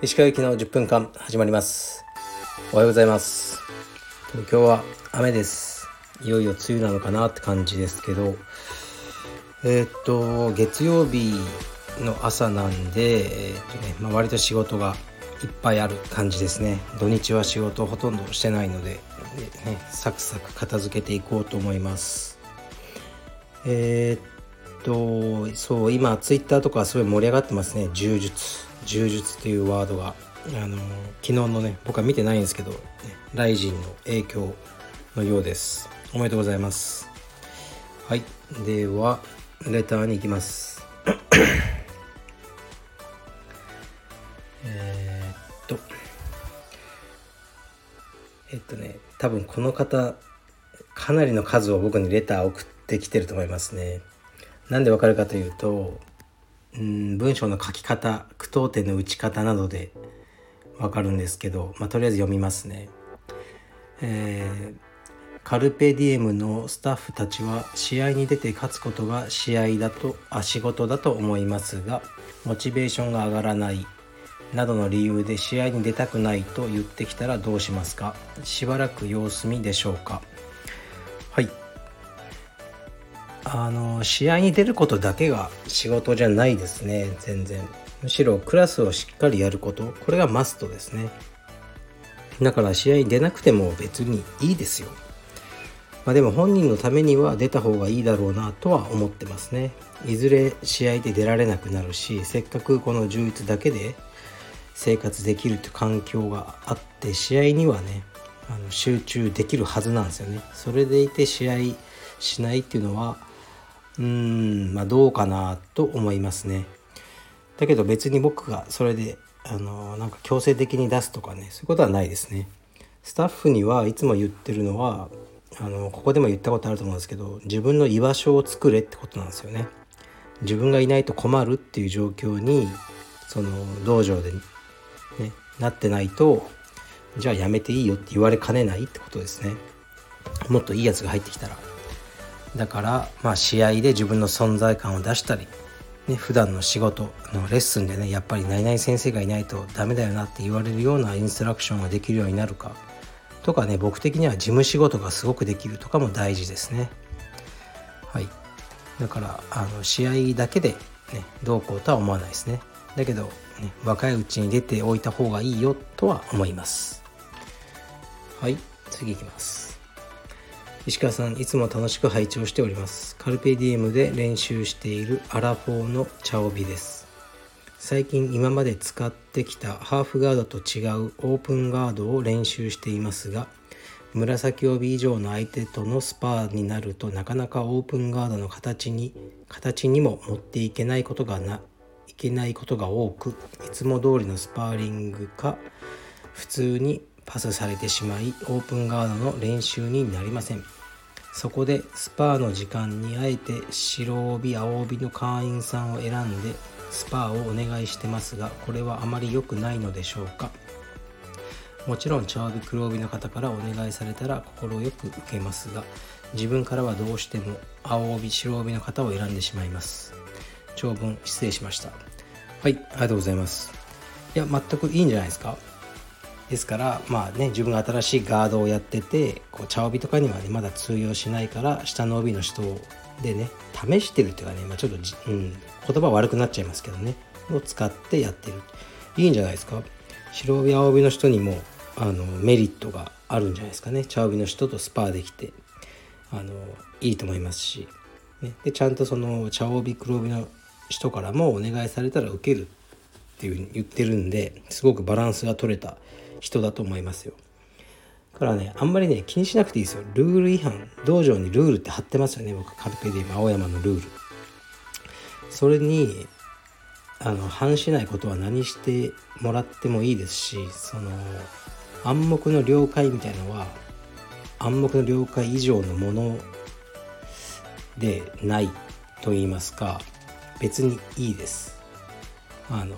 石川行きの10分間始まります。おはようございます。東京は雨です。いよいよ梅雨なのかなって感じですけどえー、っと月曜日の朝なんで、えー、っとねまあ、割と仕事がいっぱいある感じですね。土日は仕事ほとんどしてないのでで、ね、サクサク片付けていこうと思います。えー、っとそう今ツイッターとかすごい盛り上がってますね。柔術。柔術っていうワードが。あの昨日のね僕は見てないんですけど、ね、ライジンの影響のようです。おめでとうございます。はい。ではレターに行きます。えっと。えっとね多分この方かなりの数を僕にレター送ってきてると思いますね。なんでわかるかというとうん文章の書き方句読点の打ち方などでわかるんですけど、まあ、とりあえず読みますね。えー、カルペディエムのスタッフたちは試合に出て勝つことが試合だとあ仕事だと思いますがモチベーションが上がらないなどの理由で試合に出たくないと言ってきたらどうしますか？しばらく様子見でしょうか？あの試合に出ることだけが仕事じゃないですね。全然。むしろクラスをしっかりやること。これがマストですね。だから試合に出なくても別にいいですよ。まあでも本人のためには出た方がいいだろうなとは思ってますね。いずれ試合で出られなくなるしせっかくこの充実だけで生活できるという環境があって試合にはねあの集中できるはずなんですよね。それでいて試合しないっていうのはうーんまあどうかなと思いますね。だけど別に僕がそれであのなんか強制的に出すとかねそういうことはないですね。スタッフにはいつも言ってるのはあのここでも言ったことあると思うんですけど自分の居場所を作れってことなんですよね。自分がいないと困るっていう状況にその道場で、ね、なってないとじゃあやめていいよって言われかねないってことですね。もっといいやつが入ってきたら。だからまあ試合で自分の存在感を出したりね、普段の仕事のレッスンでねやっぱり何々先生がいないとダメだよなって言われるようなインストラクションができるようになるかとかね僕的には事務仕事がすごくできるとかも大事ですね。はい。だからあの試合だけで、ね、どうこうとは思わないですね。だけど、ね、若いうちに出ておいた方がいいよとは思います。はい。次いきます。石川さんいつも楽しく拝聴しております。カルペディエムで練習しているアラフォーの茶帯です。最近今まで使ってきたハーフガードと違うオープンガードを練習していますが紫帯以上の相手とのスパーになるとなかなかオープンガードの形に形にも持っていけないことがないけないことが多くいつも通りのスパーリングか普通にパスされてしまいオープンガードの練習になりません。そこでスパーの時間にあえて白帯青帯の会員さんを選んでスパーをお願いしてますがこれはあまり良くないのでしょうか。もちろん茶帯黒帯の方からお願いされたら快く受けますが自分からはどうしても青帯白帯の方を選んでしまいます。長文失礼しました。はいありがとうございます。いや全くいいんじゃないですか？ですからまあね自分が新しいガードをやっててこう茶帯とかにはねまだ通用しないから下の帯の人でね試してるっていうかね、まあ、ちょっとうん、言葉悪くなっちゃいますけどねを使ってやってる。いいんじゃないですか？白帯青帯の人にもあのメリットがあるんじゃないですかね。茶帯の人とスパーできてあのいいと思いますし、ね、でちゃんとその茶帯黒帯の人からもお願いされたら受けるっていう言ってるんですごくバランスが取れた人だと思いますよ。だからね、あんまりね、気にしなくていいですよ。ルール違反、道場にルールって貼ってますよね、僕、カルペディ、青山のルール。それに、あの、反しないことは何してもらってもいいですし、その、暗黙の了解みたいのは、暗黙の了解以上のものでないと言いますか、別にいいです。あの、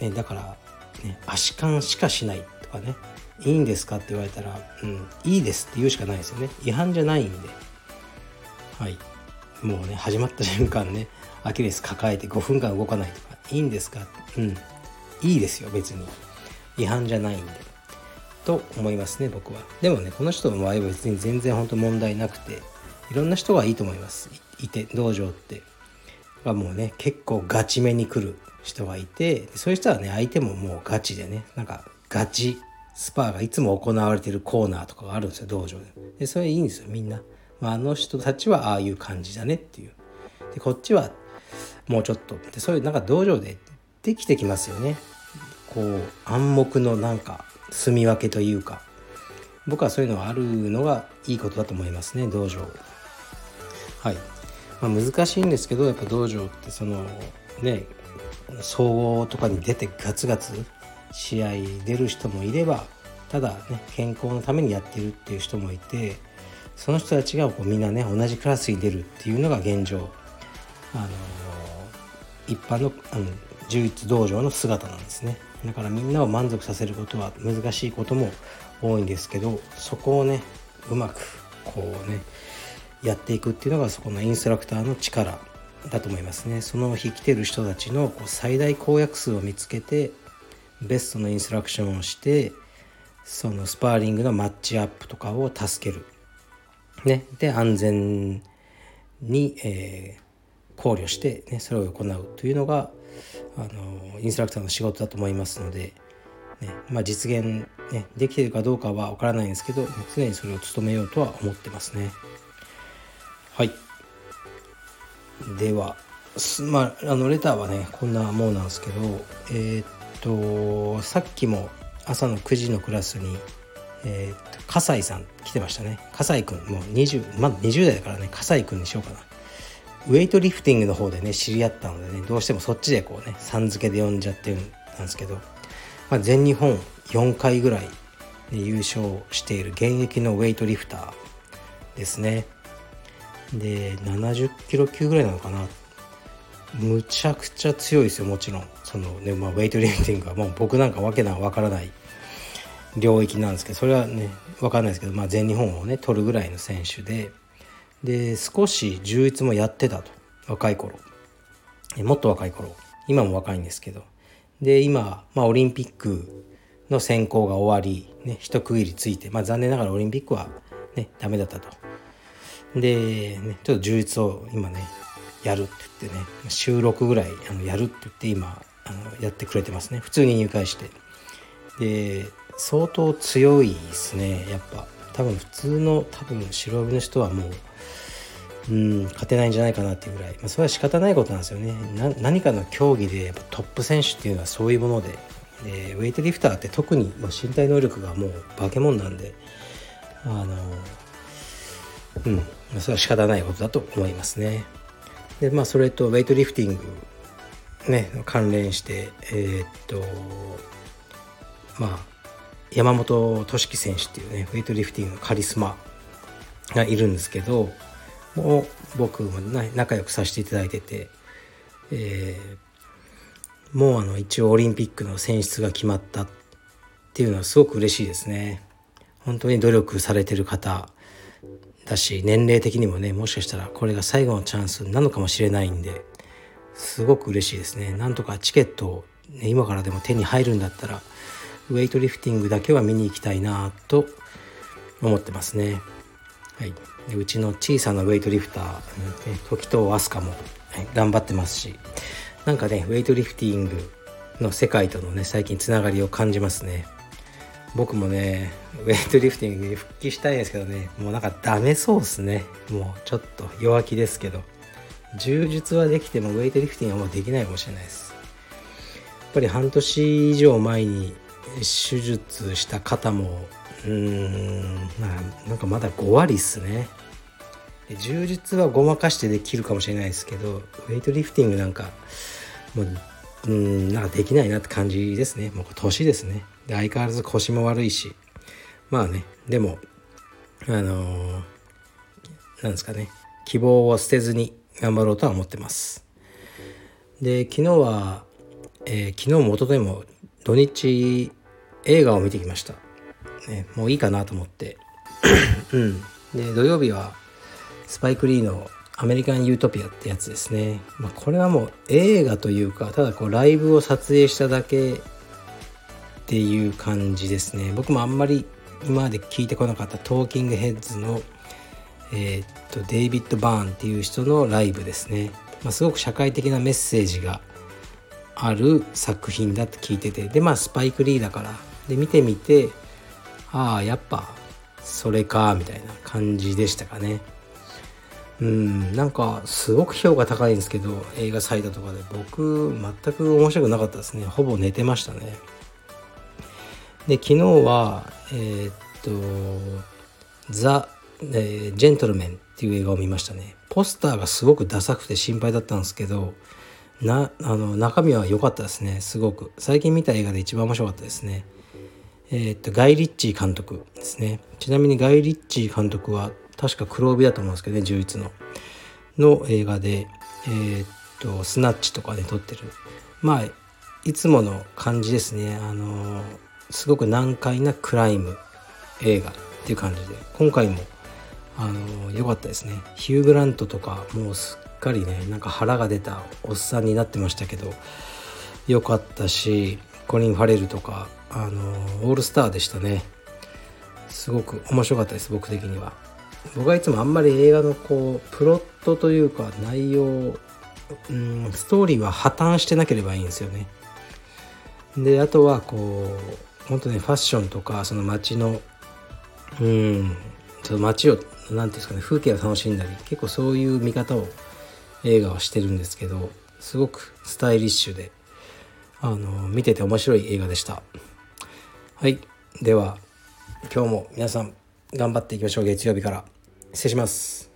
ね、だから、ね、足感しかしないかねいいんですかって言われたら、うん、いいですって言うしかないですよね。違反じゃないんで。はい。もうね始まった瞬間ねアキレス抱えて5分間動かないとかいいんですか？うん。いいですよ別に。違反じゃないんで。と思いますね僕は。でもねこの人の場合は別に全然本当問題なくていろんな人がいいと思います。いて道場って。がもうね結構ガチめに来る人がいてそういう人はね相手ももうガチでねなんかガチスパーがいつも行われてるコーナーとかがあるんですよ道場で。でそれいいんですよみんな、まあ、あの人たちはああいう感じだねっていう。でこっちはもうちょっと。でそういうなんか道場でできてきますよね。こう暗黙のなんか住み分けというか。僕はそういうのがあるのがいいことだと思いますね道場。はい、まあ、難しいんですけどやっぱ道場ってそのね総合とかに出てガツガツ試合出る人もいればただね健康のためにやってるっていう人もいてその人たちがこうみんなね同じクラスに出るっていうのが現状。あの一般のあの充実道場の姿なんですね。だからみんなを満足させることは難しいことも多いんですけどそこをねうまくこうねやっていくっていうのがそこのインストラクターの力だと思いますね。その日来てる人たちのこう最大公約数を見つけてベストのインストラクションをしてそのスパーリングのマッチアップとかを助ける。ね、で安全に、えー、考慮して、ね、それを行うというのがあのインストラクターの仕事だと思いますので、ねまあ、実現、ね、できているかどうかは分からないんですけど常にそれを務めようとは思ってますね。はいではまあ、あのレターはねこんなもんなんですけどえー、っとさっきも朝の9時のクラスに、えー、と笠井さん来てましたね。笠井くんもう20まだ20代だからね笠井くんにしようかな。ウェイトリフティングの方でね知り合ったのでねどうしてもそっちでこうねさん付けで呼んじゃってるんですけど、まあ、全日本4回ぐらい優勝している現役のウェイトリフターですね。で70キロ級ぐらいなのかな。むちゃくちゃ強いですよもちろん。そのね、まあ、ウェイトリフティングはもう僕なんかわけなわからない領域なんですけどそれはね分かんないですけど、まあ、全日本をね取るぐらいの選手でで少し充実もやってたと。若い頃。もっと若い頃。今も若いんですけど。で今、まあ、オリンピックの選考が終わり、ね、一区切りついて、まあ、残念ながらオリンピックはねダメだったと。で、ね、ちょっと充実を今ねやるって言ってね週6ぐらいあのやるって言って今あのやってくれてますね。普通に入会して。で相当強いですね。やっぱ。多分普通の多分白帯の人はもううん勝てないんじゃないかなっていうぐらい、まあ、それは仕方ないことなんですよね。何かの競技でやっぱトップ選手っていうのはそういうもので。でウェイトリフターって特に、ま、身体能力がもう化け物なんで。あのうんそれは仕方ないことだと思いますね。でまあそれとウェイトリフティングね関連してえー、っとまあ山本俊樹選手っていうねウェイトリフティングのカリスマがいるんですけどもう僕も仲良くさせていただいてて、えー、もうあの一応オリンピックの選出が決まったっていうのはすごく嬉しいですね。本当に努力されてる方だし年齢的にもねもしかしたらこれが最後のチャンスなのかもしれないんですごく嬉しいですね。なんとかチケットを、ね、今からでも手に入るんだったらウェイトリフティングだけは見に行きたいなと思ってますね。はい。でうちの小さなウェイトリフター、ね、時藤飛鳥も、はい、頑張ってますしなんかねウェイトリフティングの世界とのね最近つながりを感じますね。僕もねウェイトリフティングに復帰したいんですけどねもうなんかダメそうですね。もうちょっと弱気ですけど。充実はできてもウェイトリフティングはもうできないかもしれないです。やっぱり半年以上前に手術した方もうーんなんかまだ5割っすね。充実はごまかしてできるかもしれないですけどウェイトリフティングなんかもううんなんかできないなって感じですね。もう年ですね。で相変わらず腰も悪いし。まあねでもあのー、なんですかね。希望を捨てずに頑張ろうとは思ってます。で昨日は、えー、昨日も一昨日も土日映画を見てきました、ね、もういいかなと思って。うん。で土曜日はスパイク・リーのアメリカン・ユートピアってやつですね、まあ、これはもう映画というかただこうライブを撮影しただけっていう感じですね。僕もあんまり今まで聞いてこなかったトーキングヘッズのえー、っとデイビッド・バーンっていう人のライブですね、まあ、すごく社会的なメッセージがある作品だって聞いてて。でまあスパイク・リーだから。で見てみてああやっぱそれかみたいな感じでしたかね。うんなんかすごく評価高いんですけど映画サイトとかで。僕全く面白くなかったですね。ほぼ寝てましたね。で昨日はえー、っとザ・えー、ジェントルメンっていう映画を見ましたね。ポスターがすごくダサくて心配だったんですけどなあの中身は良かったですねすごく。最近見た映画で一番面白かったですね。えー、っとガイ・リッチー監督ですね。ちなみにガイ・リッチー監督は確か黒帯だと思うんですけどね充実の。の映画でえー、っとスナッチとかで撮ってる。まあいつもの感じですね。あのすごく難解なクライム映画っていう感じで今回もあの良かったですね。ヒュー・グラントとかもうすっかりねなんか腹が出たおっさんになってましたけど良かったしコリン・ファレルとかあのオールスターでしたね。すごく面白かったです僕的には。僕はいつもあんまり映画のこうプロットというか内容うんストーリーは破綻してなければいいんですよね。であとはこう本当ねファッションとかその街のうんその街を何て言うんですかね風景を楽しんだり結構そういう見方を映画はしてるんですけどすごくスタイリッシュであの見てて面白い映画でした。はいでは今日も皆さん頑張っていきましょう月曜日から。失礼します。